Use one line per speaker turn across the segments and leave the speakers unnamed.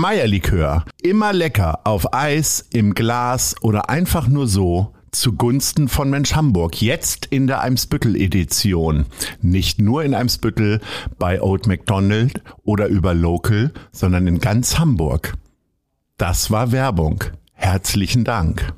Meierlikör. Immer lecker auf Eis, im Glas oder einfach nur so zugunsten von Mensch Hamburg. Jetzt in der Eimsbüttel-Edition. Nicht nur in Eimsbüttel bei Old McDonald oder über Local, sondern in ganz Hamburg. Das war Werbung. Herzlichen Dank.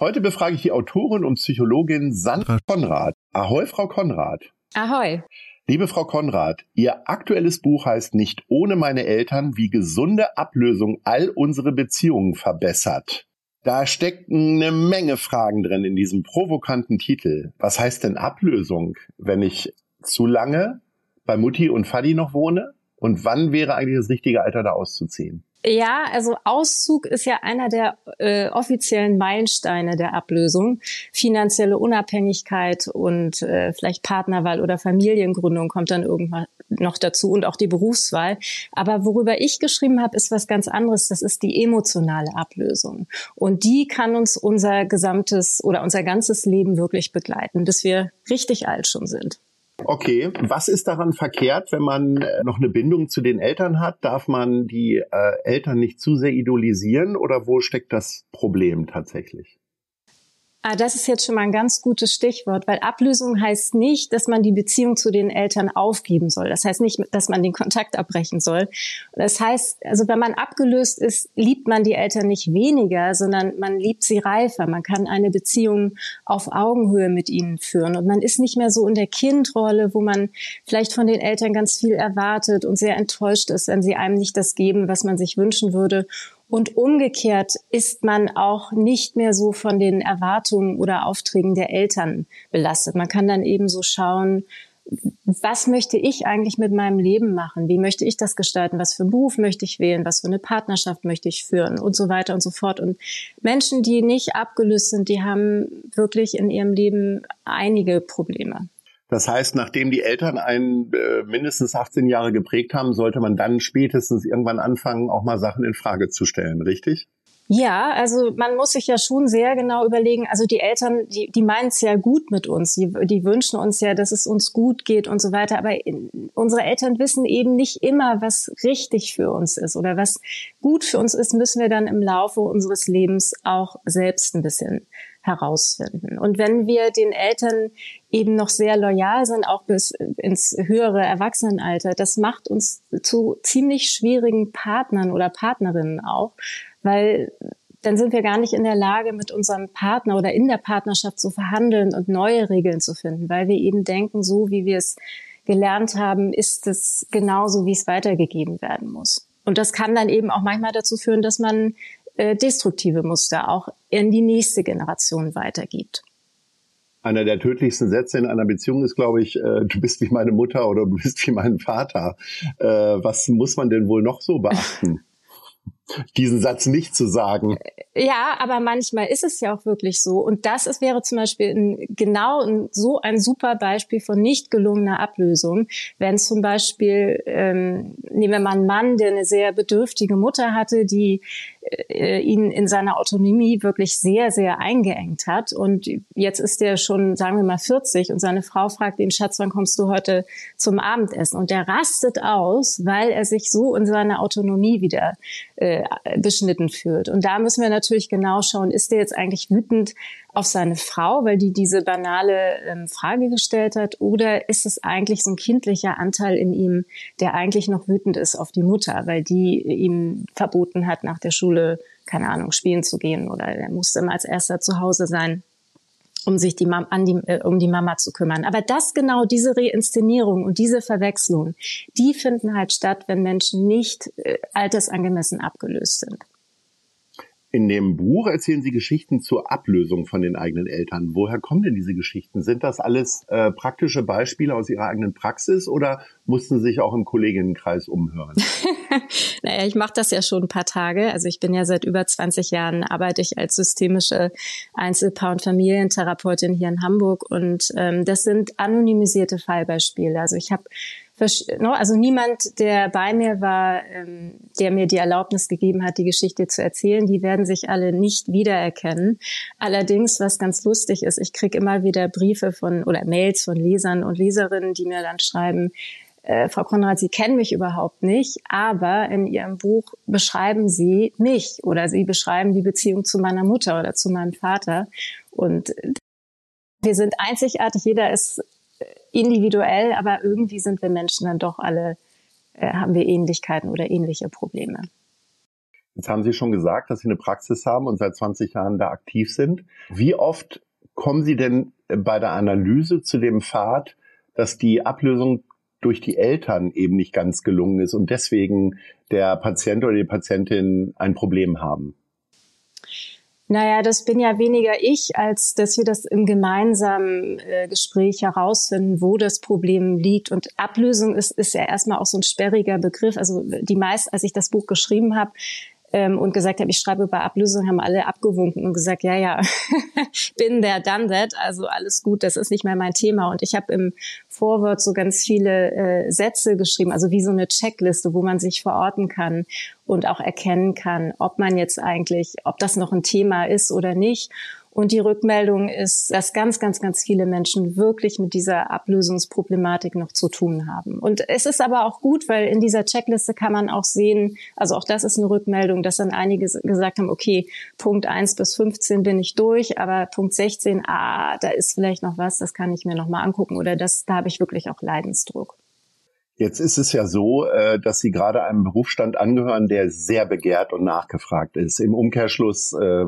Heute befrage ich die Autorin und Psychologin Sandra Konrad. Ahoi, Frau Konrad.
Ahoi.
Liebe Frau Konrad, Ihr aktuelles Buch heißt Nicht ohne meine Eltern, wie gesunde Ablösung all unsere Beziehungen verbessert. Da stecken eine Menge Fragen drin in diesem provokanten Titel. Was heißt denn Ablösung, wenn ich zu lange bei Mutti und Fadi noch wohne? Und wann wäre eigentlich das richtige Alter, da auszuziehen?
Ja, also Auszug ist ja einer der äh, offiziellen Meilensteine der Ablösung. Finanzielle Unabhängigkeit und äh, vielleicht Partnerwahl oder Familiengründung kommt dann irgendwann noch dazu und auch die Berufswahl. Aber worüber ich geschrieben habe, ist was ganz anderes. Das ist die emotionale Ablösung. Und die kann uns unser gesamtes oder unser ganzes Leben wirklich begleiten, bis wir richtig alt schon sind.
Okay, was ist daran verkehrt, wenn man äh, noch eine Bindung zu den Eltern hat? Darf man die äh, Eltern nicht zu sehr idolisieren oder wo steckt das Problem tatsächlich?
Ah, das ist jetzt schon mal ein ganz gutes Stichwort, weil Ablösung heißt nicht, dass man die Beziehung zu den Eltern aufgeben soll. Das heißt nicht, dass man den Kontakt abbrechen soll. Das heißt, also wenn man abgelöst ist, liebt man die Eltern nicht weniger, sondern man liebt sie reifer. Man kann eine Beziehung auf Augenhöhe mit ihnen führen und man ist nicht mehr so in der Kindrolle, wo man vielleicht von den Eltern ganz viel erwartet und sehr enttäuscht ist, wenn sie einem nicht das geben, was man sich wünschen würde. Und umgekehrt ist man auch nicht mehr so von den Erwartungen oder Aufträgen der Eltern belastet. Man kann dann eben so schauen, was möchte ich eigentlich mit meinem Leben machen? Wie möchte ich das gestalten? Was für einen Beruf möchte ich wählen? Was für eine Partnerschaft möchte ich führen? Und so weiter und so fort. Und Menschen, die nicht abgelöst sind, die haben wirklich in ihrem Leben einige Probleme.
Das heißt, nachdem die Eltern einen äh, mindestens 18 Jahre geprägt haben, sollte man dann spätestens irgendwann anfangen, auch mal Sachen in Frage zu stellen, richtig?
Ja, also man muss sich ja schon sehr genau überlegen, also die Eltern, die, die meinen es ja gut mit uns, die, die wünschen uns ja, dass es uns gut geht und so weiter, aber in, unsere Eltern wissen eben nicht immer, was richtig für uns ist oder was gut für uns ist, müssen wir dann im Laufe unseres Lebens auch selbst ein bisschen herausfinden. Und wenn wir den Eltern eben noch sehr loyal sind, auch bis ins höhere Erwachsenenalter, das macht uns zu ziemlich schwierigen Partnern oder Partnerinnen auch, weil dann sind wir gar nicht in der Lage, mit unserem Partner oder in der Partnerschaft zu verhandeln und neue Regeln zu finden, weil wir eben denken, so wie wir es gelernt haben, ist es genauso, wie es weitergegeben werden muss. Und das kann dann eben auch manchmal dazu führen, dass man äh, destruktive Muster auch in die nächste Generation weitergibt.
Einer der tödlichsten Sätze in einer Beziehung ist, glaube ich, äh, du bist wie meine Mutter oder du bist wie mein Vater. Äh, was muss man denn wohl noch so beachten? diesen Satz nicht zu sagen.
Ja, aber manchmal ist es ja auch wirklich so. Und das ist, wäre zum Beispiel ein, genau ein, so ein super Beispiel von nicht gelungener Ablösung. Wenn zum Beispiel, ähm, nehmen wir mal einen Mann, der eine sehr bedürftige Mutter hatte, die äh, ihn in seiner Autonomie wirklich sehr, sehr eingeengt hat. Und jetzt ist er schon, sagen wir mal, 40 und seine Frau fragt ihn, Schatz, wann kommst du heute zum Abendessen? Und der rastet aus, weil er sich so in seiner Autonomie wieder äh, beschnitten fühlt. Und da müssen wir natürlich genau schauen, ist der jetzt eigentlich wütend auf seine Frau, weil die diese banale ähm, Frage gestellt hat, oder ist es eigentlich so ein kindlicher Anteil in ihm, der eigentlich noch wütend ist auf die Mutter, weil die ihm verboten hat, nach der Schule, keine Ahnung, spielen zu gehen? Oder er musste immer als erster zu Hause sein um sich die Mam an die, äh, um die Mama zu kümmern. Aber das genau, diese Reinszenierung und diese Verwechslung, die finden halt statt, wenn Menschen nicht äh, altersangemessen abgelöst sind.
In dem Buch erzählen Sie Geschichten zur Ablösung von den eigenen Eltern. Woher kommen denn diese Geschichten? Sind das alles äh, praktische Beispiele aus Ihrer eigenen Praxis oder mussten Sie sich auch im Kolleginnenkreis umhören?
naja, ich mache das ja schon ein paar Tage. Also ich bin ja seit über 20 Jahren arbeite ich als systemische Einzelpaar- und Familientherapeutin hier in Hamburg und ähm, das sind anonymisierte Fallbeispiele. Also ich habe also niemand, der bei mir war, ähm, der mir die Erlaubnis gegeben hat, die Geschichte zu erzählen, die werden sich alle nicht wiedererkennen. Allerdings, was ganz lustig ist, ich kriege immer wieder Briefe von oder Mails von Lesern und Leserinnen, die mir dann schreiben, äh, Frau Konrad, Sie kennen mich überhaupt nicht, aber in Ihrem Buch beschreiben Sie mich oder Sie beschreiben die Beziehung zu meiner Mutter oder zu meinem Vater. Und wir sind einzigartig, jeder ist individuell, aber irgendwie sind wir Menschen dann doch alle, äh, haben wir Ähnlichkeiten oder ähnliche Probleme.
Jetzt haben Sie schon gesagt, dass Sie eine Praxis haben und seit 20 Jahren da aktiv sind. Wie oft kommen Sie denn bei der Analyse zu dem Pfad, dass die Ablösung durch die Eltern eben nicht ganz gelungen ist und deswegen der Patient oder die Patientin ein Problem haben?
Naja, das bin ja weniger ich, als dass wir das im gemeinsamen äh, Gespräch herausfinden, wo das Problem liegt. Und Ablösung ist, ist ja erstmal auch so ein sperriger Begriff. Also die meisten, als ich das Buch geschrieben habe, ähm, und gesagt habe, ich schreibe über Ablösung, haben alle abgewunken und gesagt, ja, ja, bin der, done that, also alles gut, das ist nicht mehr mein Thema. Und ich habe im Vorwort so ganz viele äh, Sätze geschrieben, also wie so eine Checkliste, wo man sich verorten kann und auch erkennen kann, ob man jetzt eigentlich, ob das noch ein Thema ist oder nicht. Und die Rückmeldung ist, dass ganz, ganz, ganz viele Menschen wirklich mit dieser Ablösungsproblematik noch zu tun haben. Und es ist aber auch gut, weil in dieser Checkliste kann man auch sehen, also auch das ist eine Rückmeldung, dass dann einige gesagt haben, okay, Punkt 1 bis 15 bin ich durch, aber Punkt 16, ah, da ist vielleicht noch was, das kann ich mir noch mal angucken oder das, da habe ich wirklich auch Leidensdruck.
Jetzt ist es ja so, äh, dass Sie gerade einem Berufsstand angehören, der sehr begehrt und nachgefragt ist. Im Umkehrschluss, äh,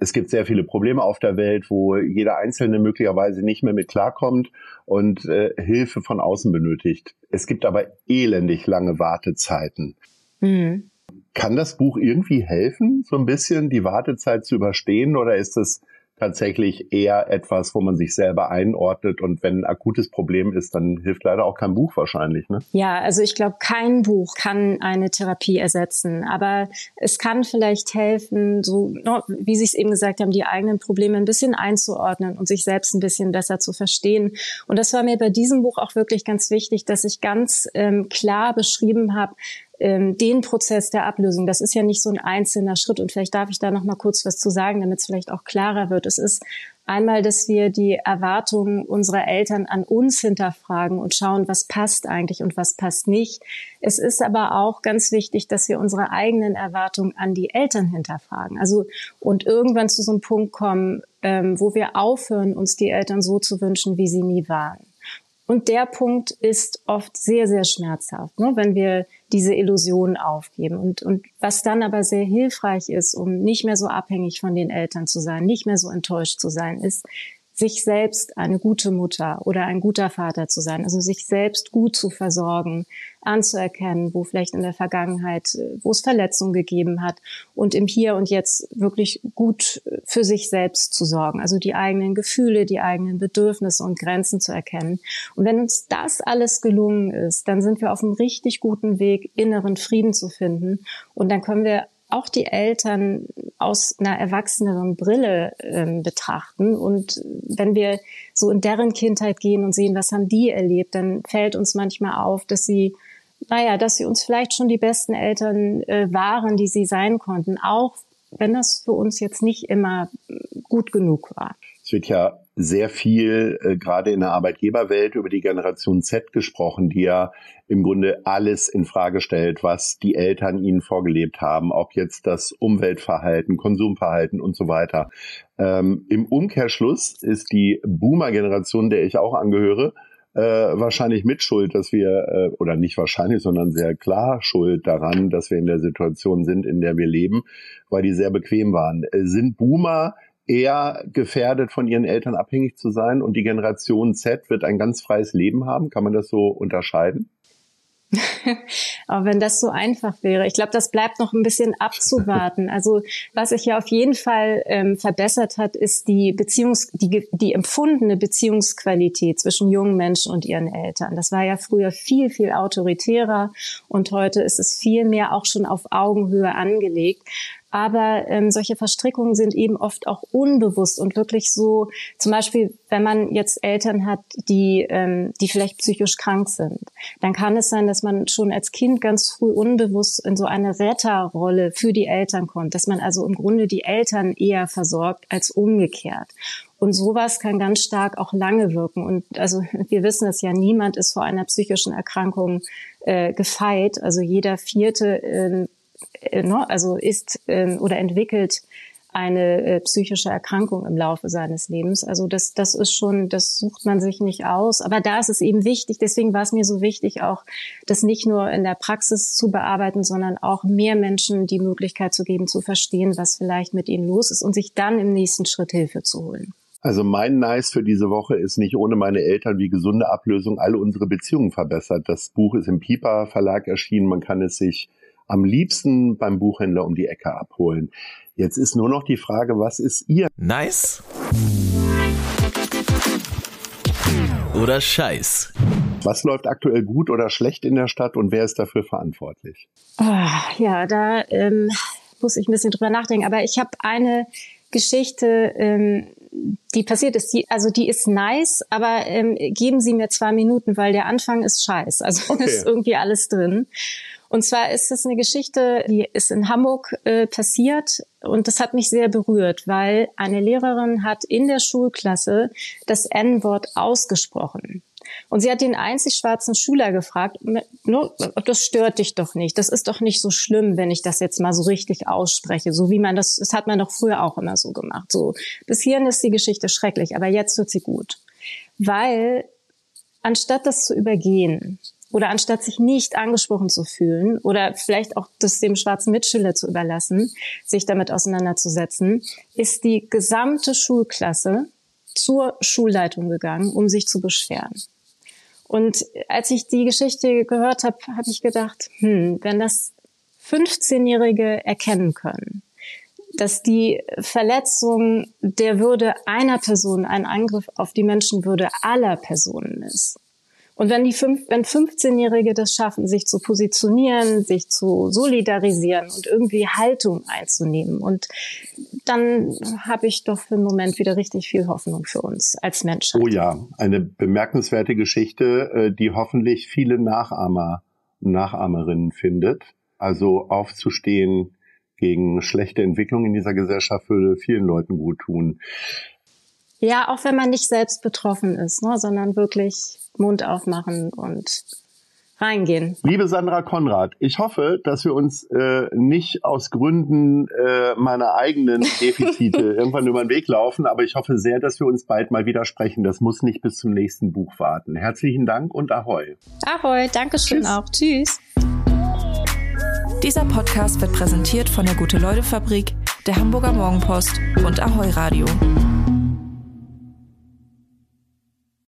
es gibt sehr viele Probleme auf der Welt, wo jeder Einzelne möglicherweise nicht mehr mit klarkommt und äh, Hilfe von außen benötigt. Es gibt aber elendig lange Wartezeiten. Mhm. Kann das Buch irgendwie helfen, so ein bisschen die Wartezeit zu überstehen oder ist es tatsächlich eher etwas, wo man sich selber einordnet und wenn ein akutes Problem ist, dann hilft leider auch kein Buch wahrscheinlich. Ne?
Ja, also ich glaube, kein Buch kann eine Therapie ersetzen, aber es kann vielleicht helfen, so wie Sie es eben gesagt haben, die eigenen Probleme ein bisschen einzuordnen und sich selbst ein bisschen besser zu verstehen. Und das war mir bei diesem Buch auch wirklich ganz wichtig, dass ich ganz ähm, klar beschrieben habe, ähm, den Prozess der Ablösung, das ist ja nicht so ein einzelner Schritt. Und vielleicht darf ich da noch mal kurz was zu sagen, damit es vielleicht auch klarer wird. Es ist einmal, dass wir die Erwartungen unserer Eltern an uns hinterfragen und schauen, was passt eigentlich und was passt nicht. Es ist aber auch ganz wichtig, dass wir unsere eigenen Erwartungen an die Eltern hinterfragen. Also und irgendwann zu so einem Punkt kommen, ähm, wo wir aufhören, uns die Eltern so zu wünschen, wie sie nie waren. Und der Punkt ist oft sehr, sehr schmerzhaft, ne, wenn wir diese Illusion aufgeben. Und, und was dann aber sehr hilfreich ist, um nicht mehr so abhängig von den Eltern zu sein, nicht mehr so enttäuscht zu sein, ist, sich selbst eine gute Mutter oder ein guter Vater zu sein, also sich selbst gut zu versorgen, anzuerkennen, wo vielleicht in der Vergangenheit, äh, wo es Verletzungen gegeben hat und im Hier und Jetzt wirklich gut für sich selbst zu sorgen, also die eigenen Gefühle, die eigenen Bedürfnisse und Grenzen zu erkennen. Und wenn uns das alles gelungen ist, dann sind wir auf einem richtig guten Weg, inneren Frieden zu finden und dann können wir auch die Eltern aus einer erwachseneren Brille ähm, betrachten. Und wenn wir so in deren Kindheit gehen und sehen, was haben die erlebt, dann fällt uns manchmal auf, dass sie, naja, dass sie uns vielleicht schon die besten Eltern äh, waren, die sie sein konnten, auch wenn das für uns jetzt nicht immer gut genug war.
Es wird ja sehr viel, äh, gerade in der Arbeitgeberwelt, über die Generation Z gesprochen, die ja im Grunde alles in Frage stellt, was die Eltern ihnen vorgelebt haben, ob jetzt das Umweltverhalten, Konsumverhalten und so weiter. Ähm, Im Umkehrschluss ist die Boomer-Generation, der ich auch angehöre, äh, wahrscheinlich mitschuld, dass wir, äh, oder nicht wahrscheinlich, sondern sehr klar schuld daran, dass wir in der Situation sind, in der wir leben, weil die sehr bequem waren. Äh, sind Boomer eher gefährdet, von ihren Eltern abhängig zu sein und die Generation Z wird ein ganz freies Leben haben? Kann man das so unterscheiden?
Aber wenn das so einfach wäre, ich glaube, das bleibt noch ein bisschen abzuwarten. Also was sich ja auf jeden Fall ähm, verbessert hat, ist die Beziehungs, die, die empfundene Beziehungsqualität zwischen jungen Menschen und ihren Eltern. Das war ja früher viel, viel autoritärer und heute ist es viel mehr auch schon auf Augenhöhe angelegt. Aber ähm, solche Verstrickungen sind eben oft auch unbewusst und wirklich so, zum Beispiel, wenn man jetzt Eltern hat, die, ähm, die vielleicht psychisch krank sind, dann kann es sein, dass man schon als Kind ganz früh unbewusst in so eine Retterrolle für die Eltern kommt, dass man also im Grunde die Eltern eher versorgt als umgekehrt. Und sowas kann ganz stark auch lange wirken. Und also wir wissen es ja, niemand ist vor einer psychischen Erkrankung äh, gefeit. Also jeder vierte äh, ne, also ist äh, oder entwickelt eine äh, psychische Erkrankung im Laufe seines Lebens. Also das, das ist schon, das sucht man sich nicht aus. Aber da ist es eben wichtig, deswegen war es mir so wichtig, auch das nicht nur in der Praxis zu bearbeiten, sondern auch mehr Menschen die Möglichkeit zu geben, zu verstehen, was vielleicht mit ihnen los ist und sich dann im nächsten Schritt Hilfe zu holen.
Also mein Nice für diese Woche ist nicht ohne meine Eltern wie gesunde Ablösung alle unsere Beziehungen verbessert. Das Buch ist im Piper Verlag erschienen. Man kann es sich am liebsten beim Buchhändler um die Ecke abholen. Jetzt ist nur noch die Frage, was ist ihr?
Nice oder Scheiß?
Was läuft aktuell gut oder schlecht in der Stadt und wer ist dafür verantwortlich?
Oh, ja, da ähm, muss ich ein bisschen drüber nachdenken. Aber ich habe eine Geschichte, ähm, die passiert ist. Die, also die ist nice, aber ähm, geben Sie mir zwei Minuten, weil der Anfang ist scheiß. Also okay. ist irgendwie alles drin. Und zwar ist es eine Geschichte, die ist in Hamburg äh, passiert und das hat mich sehr berührt, weil eine Lehrerin hat in der Schulklasse das N-Wort ausgesprochen. Und sie hat den einzig schwarzen Schüler gefragt, das stört dich doch nicht. Das ist doch nicht so schlimm, wenn ich das jetzt mal so richtig ausspreche. So wie man das, das hat man doch früher auch immer so gemacht. So, bis hierhin ist die Geschichte schrecklich, aber jetzt wird sie gut. Weil, anstatt das zu übergehen, oder anstatt sich nicht angesprochen zu fühlen oder vielleicht auch das dem schwarzen Mitschüler zu überlassen, sich damit auseinanderzusetzen, ist die gesamte Schulklasse zur Schulleitung gegangen, um sich zu beschweren. Und als ich die Geschichte gehört habe, habe ich gedacht, hm, wenn das 15-Jährige erkennen können, dass die Verletzung der Würde einer Person ein Angriff auf die Menschenwürde aller Personen ist, und wenn die fünf, wenn 15-Jährige das schaffen, sich zu positionieren, sich zu solidarisieren und irgendwie Haltung einzunehmen, und dann habe ich doch für einen Moment wieder richtig viel Hoffnung für uns als Menschen.
Oh ja, eine bemerkenswerte Geschichte, äh, die hoffentlich viele Nachahmer, Nachahmerinnen findet. Also aufzustehen gegen schlechte Entwicklung in dieser Gesellschaft würde vielen Leuten gut tun.
Ja, auch wenn man nicht selbst betroffen ist, ne, sondern wirklich Mund aufmachen und reingehen.
Liebe Sandra Konrad, ich hoffe, dass wir uns äh, nicht aus Gründen äh, meiner eigenen Defizite irgendwann über den Weg laufen, aber ich hoffe sehr, dass wir uns bald mal wieder sprechen. Das muss nicht bis zum nächsten Buch warten. Herzlichen Dank und Ahoi.
Ahoi, Dankeschön Tschüss. auch. Tschüss.
Dieser Podcast wird präsentiert von der Gute-Leute-Fabrik, der Hamburger Morgenpost und Ahoi Radio.